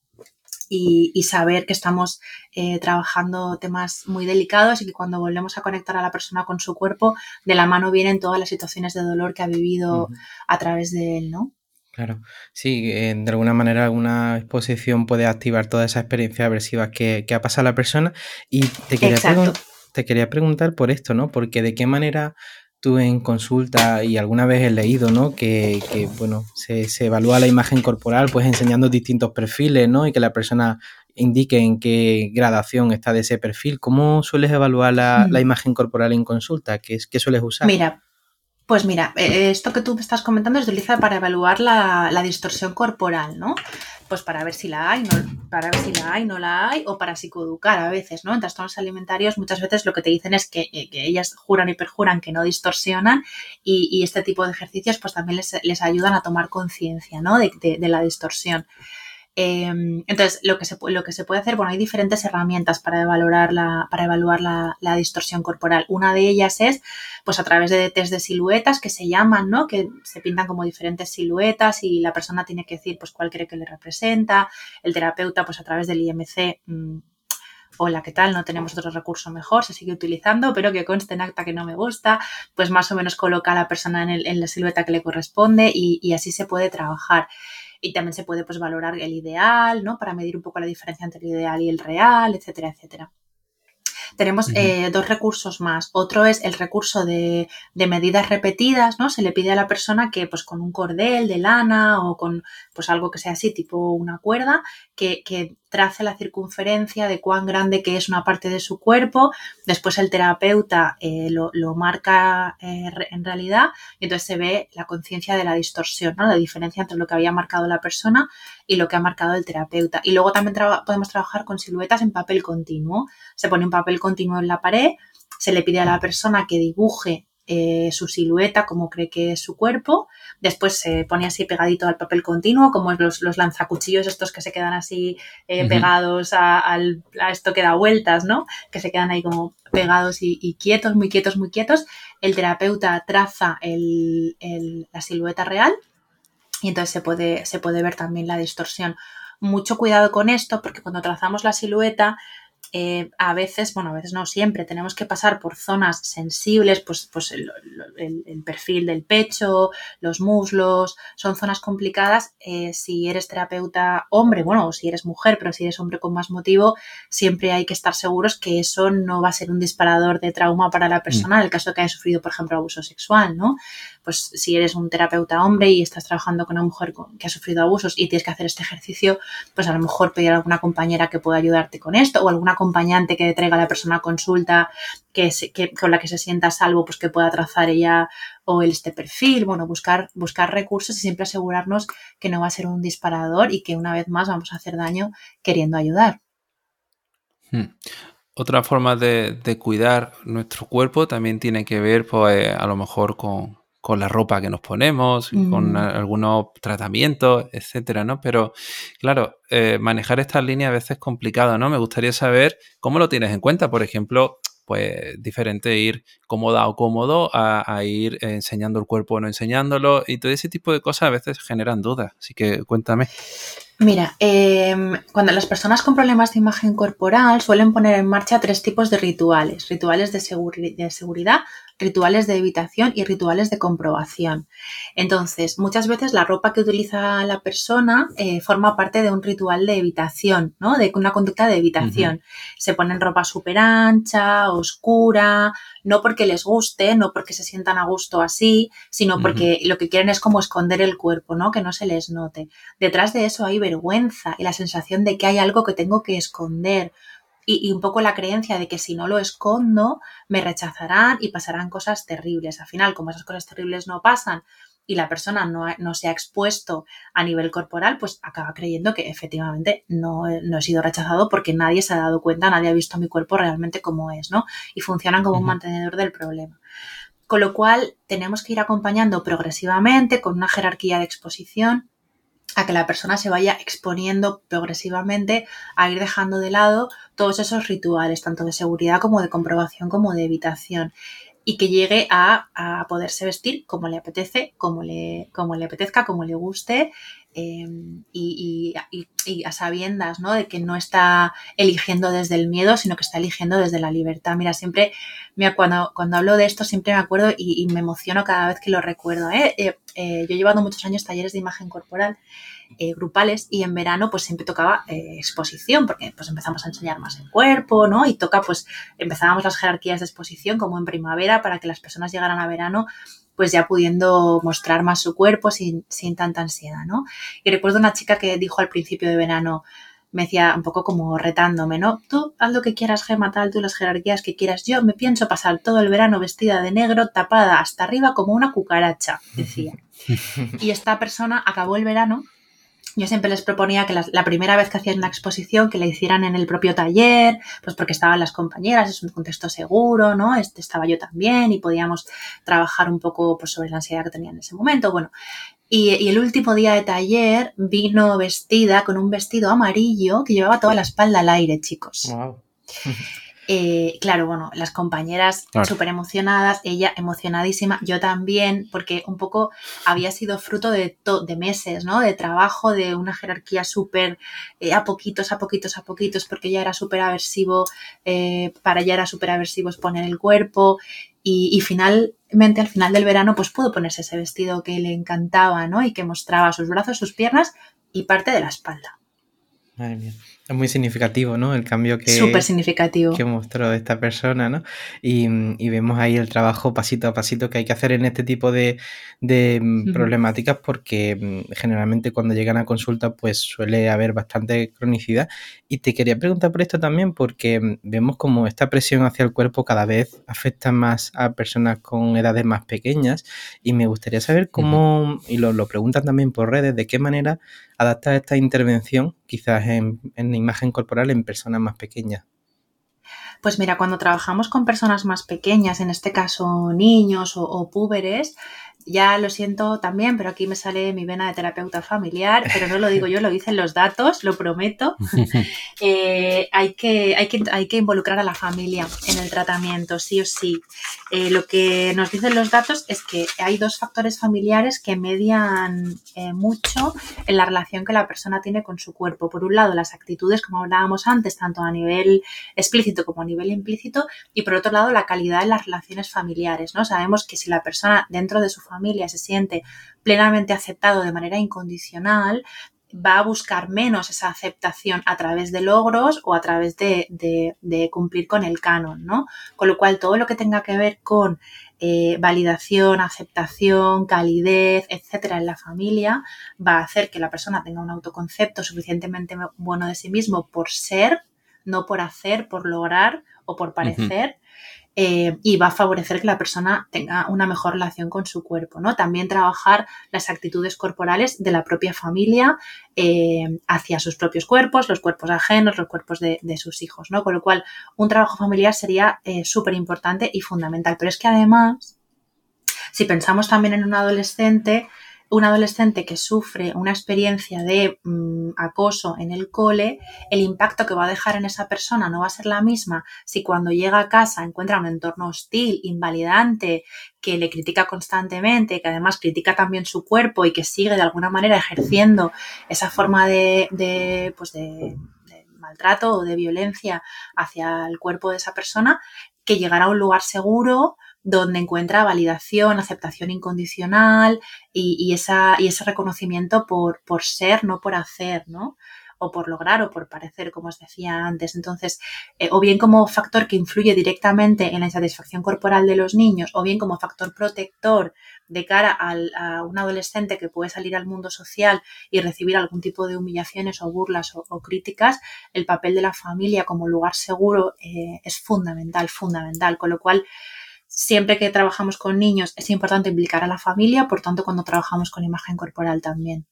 y, y saber que estamos eh, trabajando temas muy delicados y que cuando volvemos a conectar a la persona con su cuerpo, de la mano vienen todas las situaciones de dolor que ha vivido a través de él, ¿no? Claro, sí, eh, de alguna manera alguna exposición puede activar toda esa experiencia aversiva que, que ha pasado la persona y te quería, pregun- te quería preguntar por esto, ¿no? Porque de qué manera tú en consulta y alguna vez he leído, ¿no? Que, que, bueno, se, se evalúa la imagen corporal pues enseñando distintos perfiles, ¿no? Y que la persona indique en qué gradación está de ese perfil. ¿Cómo sueles evaluar la, Mm. la imagen corporal en consulta? ¿Qué, es- qué sueles usar? Mira, pues mira, eh, esto que tú me estás comentando se utiliza para evaluar la, la distorsión corporal, ¿no? Pues para ver si la hay, no, para ver si la hay, no la hay, o para psicoeducar a veces, ¿no? En trastornos alimentarios muchas veces lo que te dicen es que, eh, que ellas juran y perjuran que no distorsionan y, y este tipo de ejercicios pues también les, les ayudan a tomar conciencia, ¿no? De, de- de la distorsión. Eh, entonces, lo que, se, lo que se puede hacer, bueno, hay diferentes herramientas para evaluar la, para evaluar la, distorsión corporal. Una de ellas es pues a través de test de siluetas que se llaman, ¿no? Que se pintan como diferentes siluetas y la persona tiene que decir pues cuál cree que le representa. El terapeuta pues a través del IMC mm, hola, ¿qué tal? No tenemos otro recurso mejor, se sigue utilizando, pero que conste en acta que no me gusta, pues más o menos coloca a la persona en, el- en la silueta que le corresponde y así se puede trabajar. Y también se puede pues valorar el ideal, ¿no? Para medir un poco la diferencia entre el ideal y el real, etcétera, etcétera. Tenemos eh, dos recursos más. Otro es el recurso de, de medidas repetidas, ¿no? Se le pide a la persona que, pues, con un cordel de lana o con, pues, algo que sea así, tipo una cuerda, que, que trace la circunferencia de cuán grande que es una parte de su cuerpo. Después el terapeuta eh, lo, lo marca eh, en realidad y entonces se ve la conciencia de la distorsión, ¿no? La diferencia entre lo que había marcado la persona y lo que ha marcado el terapeuta. Y luego también podemos trabajar con siluetas en papel continuo. Se pone un papel continuo en la pared, se le pide a la persona que dibuje eh, su silueta como cree que es su cuerpo, después se pone así pegadito al papel continuo, como es los, los lanzacuchillos estos que se quedan así eh, pegados a, al- a esto que da vueltas, ¿no? Que se quedan ahí como pegados y, y quietos, muy quietos, muy quietos. El terapeuta traza el- el- la silueta real y entonces se puede, se puede ver también la distorsión. Mucho cuidado con esto porque cuando trazamos la silueta, eh, a veces, bueno, a veces no siempre, tenemos que pasar por zonas sensibles, pues, pues el, el- el perfil del pecho, los muslos, son zonas complicadas. eh, si eres terapeuta hombre, bueno, o si eres mujer, pero si eres hombre con más motivo, siempre hay que estar seguros que eso no va a ser un disparador de trauma para la persona en el caso de que haya sufrido, por ejemplo, abuso sexual, ¿no? Pues si eres un terapeuta hombre y estás trabajando con una mujer que ha sufrido abusos y tienes que hacer este ejercicio, pues a lo mejor pedir a alguna compañera que pueda ayudarte con esto o algún acompañante que traiga a la persona consulta que- con la que se sienta a salvo, pues que pueda trazar ella o él este perfil, bueno, buscar, buscar recursos y siempre asegurarnos que no va a ser un disparador y que una vez más vamos a hacer daño queriendo ayudar. Hmm. otra forma de, cuidar nuestro cuerpo también tiene que ver, pues, a lo mejor con, la ropa que nos ponemos, con mm. algunos tratamientos, etcétera, ¿no? Pero, claro, eh, manejar estas líneas a veces es complicado, ¿no? Me gustaría saber cómo lo tienes en cuenta. Por ejemplo, pues diferente ir cómoda o cómodo a, ir enseñando el cuerpo o no enseñándolo y todo ese tipo de cosas a veces generan dudas. Así que cuéntame. Mira, em, cuando las personas con problemas de imagen corporal suelen poner en marcha tres tipos de rituales. Rituales de, de seguridad, rituales de evitación y rituales de comprobación. Entonces, muchas veces la ropa que utiliza la persona eh, forma parte de un ritual de evitación, ¿no? De una conducta de evitación. Se ponen ropa súper ancha, oscura, no porque les guste, no porque se sientan a gusto así, sino porque lo que quieren es como esconder el cuerpo, ¿no? Que no se les note. Detrás de eso hay vergüenza y la sensación de que hay algo que tengo que esconder y, un poco la creencia de que si no lo escondo, me rechazarán y pasarán cosas terribles. Al final, como esas cosas terribles no pasan y la persona no, se ha expuesto a nivel corporal, pues acaba creyendo que efectivamente no, he sido rechazado porque nadie se ha dado cuenta, nadie ha visto mi cuerpo realmente como es, ¿no? Y funcionan como un mantenedor del problema. Con lo cual, tenemos que ir acompañando progresivamente con una jerarquía de exposición a que la persona se vaya exponiendo progresivamente a ir dejando de lado todos esos rituales, tanto de seguridad como de comprobación como de evitación y que llegue a, poderse vestir como le apetece, como le, como le apetezca, como le guste em, y, a sabiendas ¿no? de que no está eligiendo desde el miedo, sino que está eligiendo desde la libertad. Mira, siempre, mira, cuando, cuando hablo de esto siempre me acuerdo y, me emociono cada vez que lo recuerdo. ¿eh? Eh, eh, yo he llevado muchos años talleres de imagen corporal grupales y en verano pues siempre tocaba exposición porque pues empezamos a enseñar más el cuerpo, ¿no? Y toca pues empezábamos las jerarquías de exposición como en primavera para que las personas llegaran a verano pues ya pudiendo mostrar más su cuerpo sin, sin tanta ansiedad, ¿no? Y recuerdo una chica que dijo al principio de verano, me decía un poco como retándome, ¿no? Tú haz lo que quieras, Gema, tal, tú las jerarquías que quieras. Yo me pienso pasar todo el verano vestida de negro, tapada hasta arriba como una cucaracha, decía. Y esta persona acabó el verano yo siempre les proponía que la, primera vez que hacían una exposición, que la hicieran en el propio taller, pues porque estaban las compañeras, es un contexto seguro, ¿no? Este estaba yo también y podíamos trabajar un poco pues, sobre la ansiedad que tenía en ese momento. Bueno, y, el último día de taller vino vestida con un vestido amarillo que llevaba toda la espalda al aire, chicos. Eh, claro, bueno, las compañeras súper emocionadas, ella emocionadísima, yo también, porque un poco había sido fruto de, de meses, ¿no? De trabajo, de una jerarquía súper eh, a poquitos, a poquitos, a poquitos, porque ella era súper aversivo, eh, para ella era súper aversivo exponer el cuerpo y, y, finalmente al final del verano pues pudo ponerse ese vestido que le encantaba, ¿no? Y que mostraba sus brazos, sus piernas y parte de la espalda. Madre mía. Es muy significativo, ¿no? El cambio que, significativo. que mostró esta persona, ¿no? Y, vemos ahí el trabajo pasito a pasito que hay que hacer en este tipo de, mm, problemáticas porque mm, generalmente cuando llegan a consulta pues suele haber bastante cronicidad. Y te quería preguntar por esto también porque mm, vemos como esta presión hacia el cuerpo cada vez afecta más a personas con edades más pequeñas y me gustaría saber cómo, y lo, lo preguntan también por redes, de qué manera adaptar esta intervención quizás en, en imagen corporal en personas más pequeñas? Pues mira, cuando trabajamos con personas más pequeñas, en este caso niños o, o púberes, ya lo siento también, pero aquí me sale mi vena de terapeuta familiar, pero no lo digo yo, lo dicen los datos, lo prometo. Eh, hay, que, hay, que, hay que involucrar a la familia en el tratamiento, sí o sí. Eh, lo que nos dicen los datos es que hay dos factores familiares que median eh, mucho en la relación que la persona tiene con su cuerpo. Por un lado, las actitudes, como hablábamos antes, tanto a nivel explícito como a nivel implícito, y por otro lado, la calidad de las relaciones familiares. ¿no? Sabemos que si la persona dentro de su familia familia se siente plenamente aceptado de manera incondicional, va a buscar menos esa aceptación a través de logros o a través de, cumplir con el canon, ¿no? Con lo cual, todo lo que tenga que ver con eh, validación, aceptación, calidez, etcétera, en la familia, va a hacer que la persona tenga un autoconcepto suficientemente bueno de sí mismo por ser, no por hacer, por lograr o por parecer. Eh, y va a favorecer que la persona tenga una mejor relación con su cuerpo, ¿no? También trabajar las actitudes corporales de la propia familia eh, hacia sus propios cuerpos, los cuerpos ajenos, los cuerpos de, sus hijos, ¿no? Con lo cual, un trabajo familiar sería eh, súper importante y fundamental. Pero es que además, si pensamos también en un adolescente, un adolescente que sufre una experiencia de mm, acoso en el cole, el impacto que va a dejar en esa persona no va a ser la misma si cuando llega a casa encuentra un entorno hostil, invalidante, que le critica constantemente, que además critica también su cuerpo y que sigue de alguna manera ejerciendo esa forma de, de, pues de maltrato o de violencia hacia el cuerpo de esa persona, que llegará a un lugar seguro donde encuentra validación, aceptación incondicional y, esa, y ese reconocimiento por, por, ser, no por hacer, ¿no? O por lograr o por parecer, como os decía antes. Entonces, eh, o bien como factor que influye directamente en la insatisfacción corporal de los niños, o bien como factor protector de cara a un adolescente que puede salir al mundo social y recibir algún tipo de humillaciones o burlas o, críticas, el papel de la familia como lugar seguro eh, es fundamental, fundamental. Con lo cual, siempre que trabajamos con niños es importante implicar a la familia, por tanto cuando trabajamos con imagen corporal también.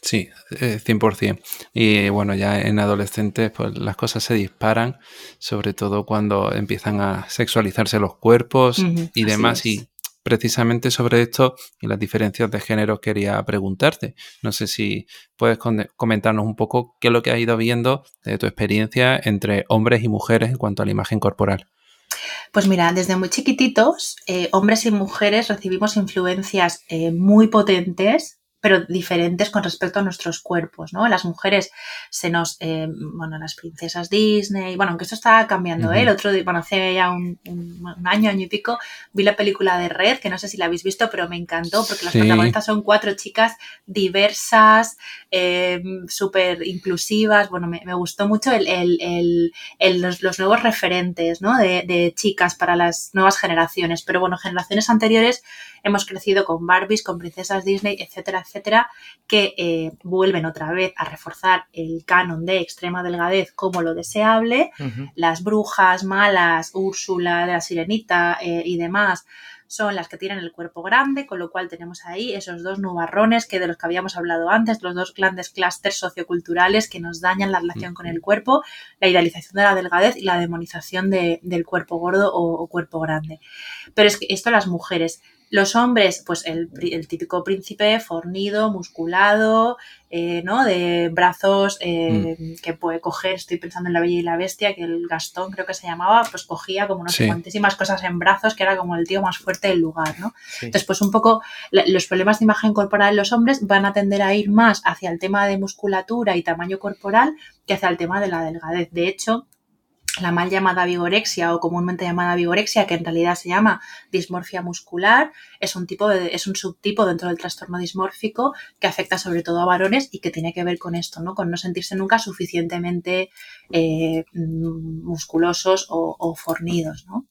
Sí, 100%. Eh, y bueno, ya en adolescentes pues las cosas se disparan, sobre todo cuando empiezan a sexualizarse los cuerpos y demás. Y precisamente sobre esto y las diferencias de género quería preguntarte. No sé si puedes comentarnos un poco qué es lo que has ido viendo de tu experiencia entre hombres y mujeres en cuanto a la imagen corporal. Pues mira, desde muy chiquititos, eh, hombres y mujeres recibimos influencias eh, muy potentes pero diferentes con respecto a nuestros cuerpos, ¿no? Las mujeres se nos, eh, bueno, las princesas Disney, bueno, aunque esto está cambiando, ¿eh? El otro día, bueno, hace ya un, año, año y pico, vi la película de Red, que no sé si la habéis visto, pero me encantó porque las protagonistas son cuatro chicas diversas, eh, súper inclusivas, bueno, me, gustó mucho el, el, los, los, nuevos referentes, ¿no? De, de chicas para las nuevas generaciones, pero bueno, generaciones anteriores hemos crecido con Barbies, con princesas Disney, etcétera, etcétera, que eh, vuelven otra vez a reforzar el canon de extrema delgadez como lo deseable. Las brujas malas, Úrsula, la sirenita eh, y demás son las que tienen el cuerpo grande, con lo cual tenemos ahí esos dos nubarrones que de los que habíamos hablado antes, los dos grandes clústeres socioculturales que nos dañan la relación con el cuerpo, la idealización de la delgadez y la demonización del cuerpo gordo o, o, cuerpo grande. Pero es que esto las mujeres los hombres, pues el, típico príncipe fornido, musculado, eh, ¿no? De brazos eh, mm. que puede coger, estoy pensando en la Bella y la Bestia, que el Gastón creo que se llamaba, pues cogía como unas cuantísimas cosas en brazos, que era como el tío más fuerte del lugar, ¿no? Entonces, pues un poco los problemas de imagen corporal en los hombres van a tender a ir más hacia el tema de musculatura y tamaño corporal que hacia el tema de la delgadez. De hecho, la mal llamada vigorexia o comúnmente llamada vigorexia, que en realidad se llama dismorfia muscular, es un tipo de, es un subtipo dentro del trastorno dismórfico que afecta sobre todo a varones y que tiene que ver con esto, ¿no? Con no sentirse nunca suficientemente eh, musculosos o, fornidos, ¿no?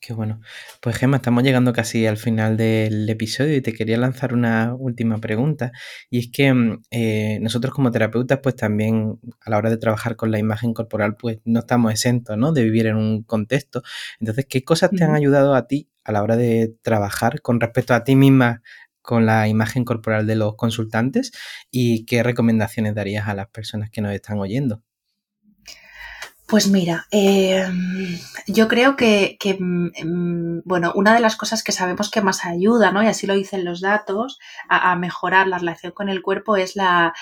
Qué bueno. Pues Gemma, estamos llegando casi al final del episodio y te quería lanzar una última pregunta. Y es que mm, eh, nosotros como terapeutas, pues también a la hora de trabajar con la imagen corporal, pues no estamos exentos, ¿no? De vivir en un contexto. Entonces, ¿qué cosas te han ayudado a ti a la hora de trabajar con respecto a ti misma con la imagen corporal de los consultantes? ¿Y qué recomendaciones darías a las personas que nos están oyendo? Pues mira, em, yo creo que, em, bueno, una de las cosas que sabemos que más ayuda, ¿no? Y así lo dicen los datos, a, mejorar la relación con el cuerpo es la,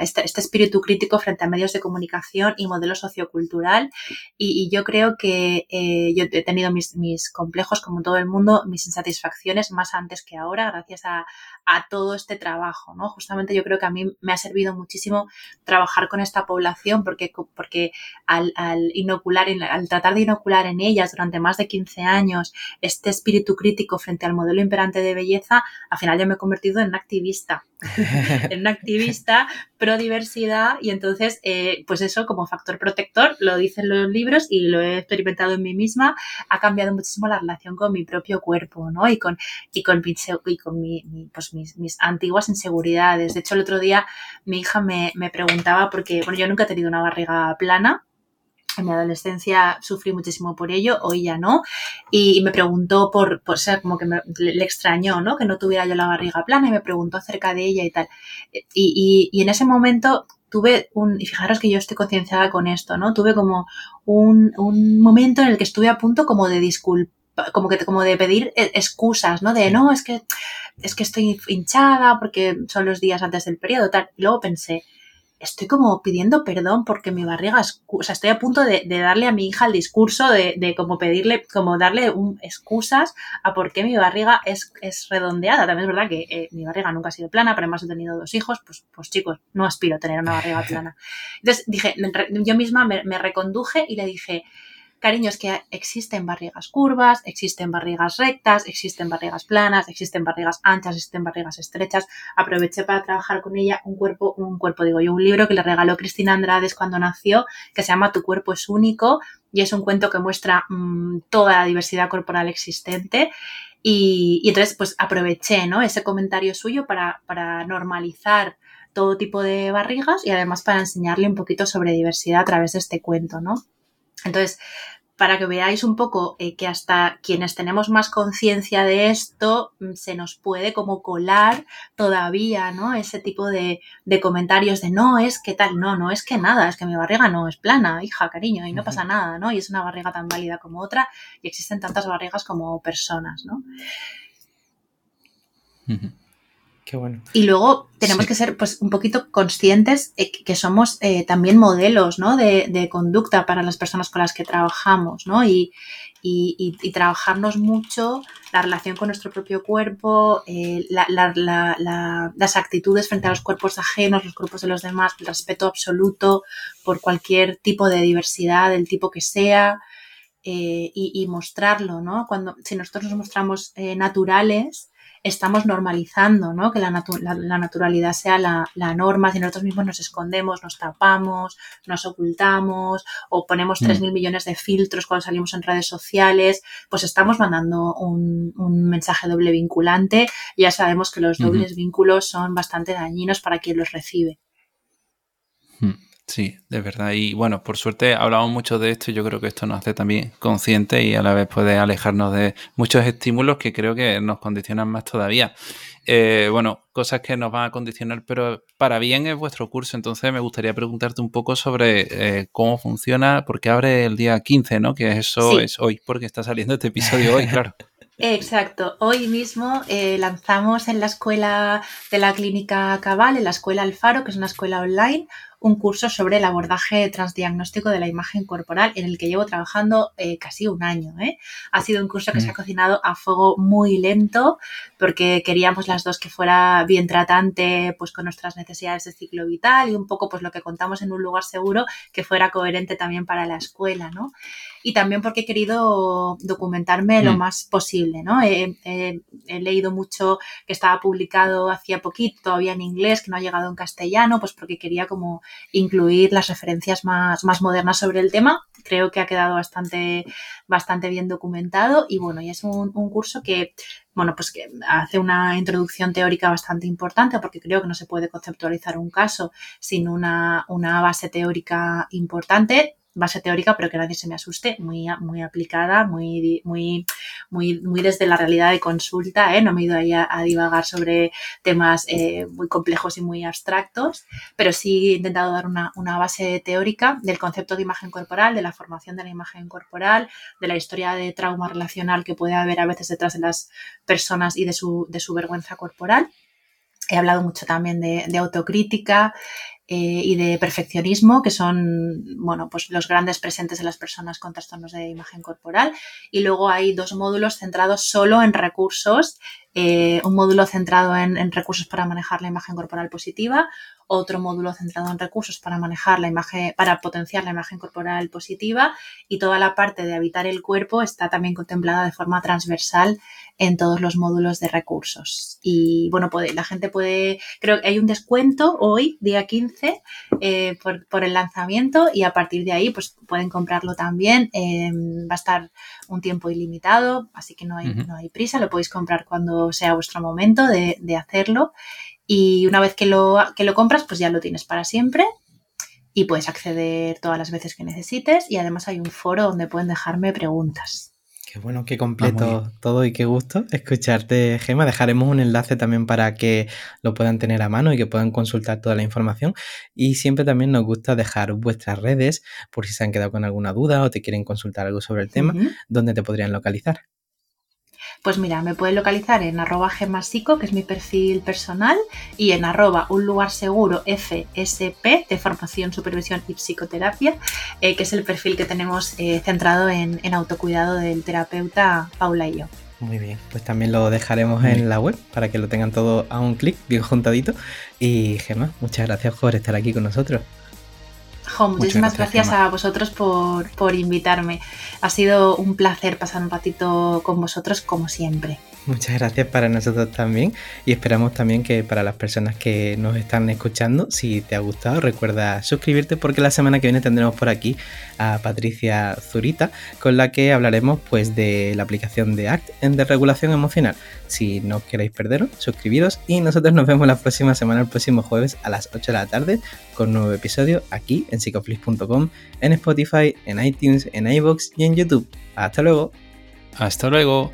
este, este, espíritu crítico frente a medios de comunicación y modelo sociocultural. Y, yo creo que eh, yo he tenido mis, mis, complejos, como todo el mundo, mis insatisfacciones más antes que ahora, gracias a, a todo este trabajo, ¿no? Justamente yo creo que a mí me ha servido muchísimo trabajar con esta población porque, porque al, inocular, al tratar de inocular en ellas durante más de 15 años este espíritu crítico frente al modelo imperante de belleza, al final yo me he convertido en una activista, en una activista pro diversidad y entonces, eh, pues eso como factor protector, lo dicen los libros y lo he experimentado en mí misma, ha cambiado muchísimo la relación con mi propio cuerpo, ¿no? Y con, y con, mi, pues mis, antiguas inseguridades. De hecho, el otro día mi hija me, me preguntaba, porque bueno, yo nunca he tenido una barriga plana, en mi adolescencia sufrí muchísimo por ello, hoy ya no. Y, me preguntó por, por ser como que le extrañó, ¿no? Que no tuviera yo la barriga plana y me preguntó acerca de ella y tal. Y, y, y en ese momento tuve un, y fijaros que yo estoy concienciada con esto, ¿no? Tuve como un, un momento en el que estuve a punto como de disculpar como que como de pedir e, excusas, ¿no? De no, es que es que estoy hinchada porque son los días antes del periodo, tal. Y luego pensé, estoy como pidiendo perdón porque mi barriga, o sea, estoy a punto de, darle a mi hija el discurso de, de como pedirle, como darle un, excusas a por qué mi barriga es, es redondeada. También es verdad que eh, mi barriga nunca ha sido plana, pero además he tenido dos hijos, pues, pues chicos, no aspiro a tener una barriga plana. Entonces dije, yo misma me, me reconduje y le dije, Cariño, es que existen barrigas curvas, existen barrigas rectas, existen barrigas planas, existen barrigas anchas, existen barrigas estrechas. Aproveché para trabajar con ella un cuerpo, un cuerpo, digo yo, un libro que le regaló Cristina Andrades cuando nació, que se llama Tu cuerpo es único, y es un cuento que muestra mm, toda la diversidad corporal existente. Y, entonces, pues aproveché, ¿no? Ese comentario suyo para, para normalizar todo tipo de barrigas y además para enseñarle un poquito sobre diversidad a través de este cuento, ¿no? Entonces, para que veáis un poco eh, que hasta quienes tenemos más conciencia de esto, mm, se nos puede como colar todavía, ¿no? Ese tipo de, comentarios de no, es que tal, no, no es que nada, es que mi barriga no es plana, hija, cariño, y no pasa nada, ¿no? Y es una barriga tan válida como otra, y existen tantas barrigas como personas, ¿no? Y luego tenemos que ser pues un poquito conscientes que somos eh, también modelos ¿no? de, conducta para las personas con las que trabajamos, ¿no? Y, trabajarnos mucho la relación con nuestro propio cuerpo, eh, las actitudes frente a los cuerpos ajenos, los cuerpos de los demás, el respeto absoluto por cualquier tipo de diversidad, del tipo que sea, eh, y, mostrarlo, ¿no? Cuando, si nosotros nos mostramos naturales, estamos normalizando, ¿no? Que la, naturalidad sea la, norma, si nosotros mismos nos escondemos, nos tapamos, nos ocultamos o ponemos 3.000 mm. millones de filtros cuando salimos en redes sociales, pues estamos mandando un, mensaje doble vinculante. Ya sabemos que los dobles vínculos son bastante dañinos para quien los recibe. Sí, de verdad. Y bueno, por suerte hablamos mucho de esto y yo creo que esto nos hace también conscientes y a la vez puede alejarnos de muchos estímulos que creo que nos condicionan más todavía. Eh, bueno, cosas que nos van a condicionar, pero para bien es vuestro curso. Entonces me gustaría preguntarte un poco sobre eh, cómo funciona, porque abre el día 15, ¿no? Que eso es hoy, porque está saliendo este episodio hoy, claro. Exacto. Hoy mismo eh, lanzamos en la escuela de la clínica Cabal, en la escuela Alfaro, que es una escuela online, un curso sobre el abordaje transdiagnóstico de la imagen corporal en el que llevo trabajando eh, casi un año. ¿eh? Ha sido un curso que se ha mm. cocinado a fuego muy lento porque queríamos las dos que fuera bien tratante pues con nuestras necesidades de ciclo vital y un poco pues lo que contamos en un lugar seguro que fuera coherente también para la escuela, ¿no? Y también porque he querido documentarme lo mm. más posible, ¿no? He, he, leído mucho que estaba publicado hacía poquito, todavía en inglés, que no ha llegado en castellano, pues porque quería como incluir las referencias más, más modernas sobre el tema. Creo que ha quedado bastante, bastante bien documentado y bueno, y es un, curso que bueno, pues que hace una introducción teórica bastante importante porque creo que no se puede conceptualizar un caso sin una, una base teórica importante base teórica, pero que nadie se me asuste, muy, muy aplicada, muy, muy, muy, muy desde la realidad de consulta, ¿eh? no me he ido ahí a, divagar sobre temas eh, muy complejos y muy abstractos, pero sí he intentado dar una, base teórica del concepto de imagen corporal, de la formación de la imagen corporal, de la historia de trauma relacional que puede haber a veces detrás de las personas y de su, de su vergüenza corporal. He hablado mucho también de, de autocrítica, eh, y de perfeccionismo, que son bueno, pues los grandes presentes de las personas con trastornos de imagen corporal. Y luego hay dos módulos centrados solo en recursos, eh, un módulo centrado en, en, recursos para manejar la imagen corporal positiva, otro módulo centrado en recursos para manejar la imagen, para potenciar la imagen corporal positiva y toda la parte de habitar el cuerpo está también contemplada de forma transversal en todos los módulos de recursos. Y bueno, la gente puede, creo que hay un descuento hoy, día 15, eh, por, el lanzamiento y a partir de ahí pues pueden comprarlo también. Em, va a estar un tiempo ilimitado, así que no hay, no hay prisa, lo podéis comprar cuando sea vuestro momento de, de hacerlo. Y una vez que lo, que lo compras, pues ya lo tienes para siempre y puedes acceder todas las veces que necesites y además hay un foro donde pueden dejarme preguntas. Qué bueno, qué completo todo y qué gusto escucharte, Gema. Dejaremos un enlace también para que lo puedan tener a mano y que puedan consultar toda la información. Y siempre también nos gusta dejar vuestras redes por si se han quedado con alguna duda o te quieren consultar algo sobre el tema, donde te podrían localizar. Pues mira, me pueden localizar en arroba gemasico, que es mi perfil personal, y en arroba un lugar seguro FSP de formación, supervisión y psicoterapia, eh, que es el perfil que tenemos eh, centrado en, autocuidado del terapeuta Paula y yo. Muy bien, pues también lo dejaremos en la web para que lo tengan todo a un clic, bien juntadito. Y Gema, muchas gracias por estar aquí con nosotros muchísimas gracias, a vosotros por, por invitarme. Ha sido un placer pasar un ratito con vosotros como siempre. Muchas gracias para nosotros también y esperamos también que para las personas que nos están escuchando, si te ha gustado, recuerda suscribirte porque la semana que viene tendremos por aquí a Patricia Zurita con la que hablaremos pues de la aplicación de ACT en desregulación emocional. Si no queréis perderos, suscribiros y nosotros nos vemos la próxima semana, el próximo jueves a las 8 de la tarde con nuevo episodio aquí en psicoflix.com, en Spotify, en iTunes, en iBox y en YouTube. Hasta luego. Hasta luego.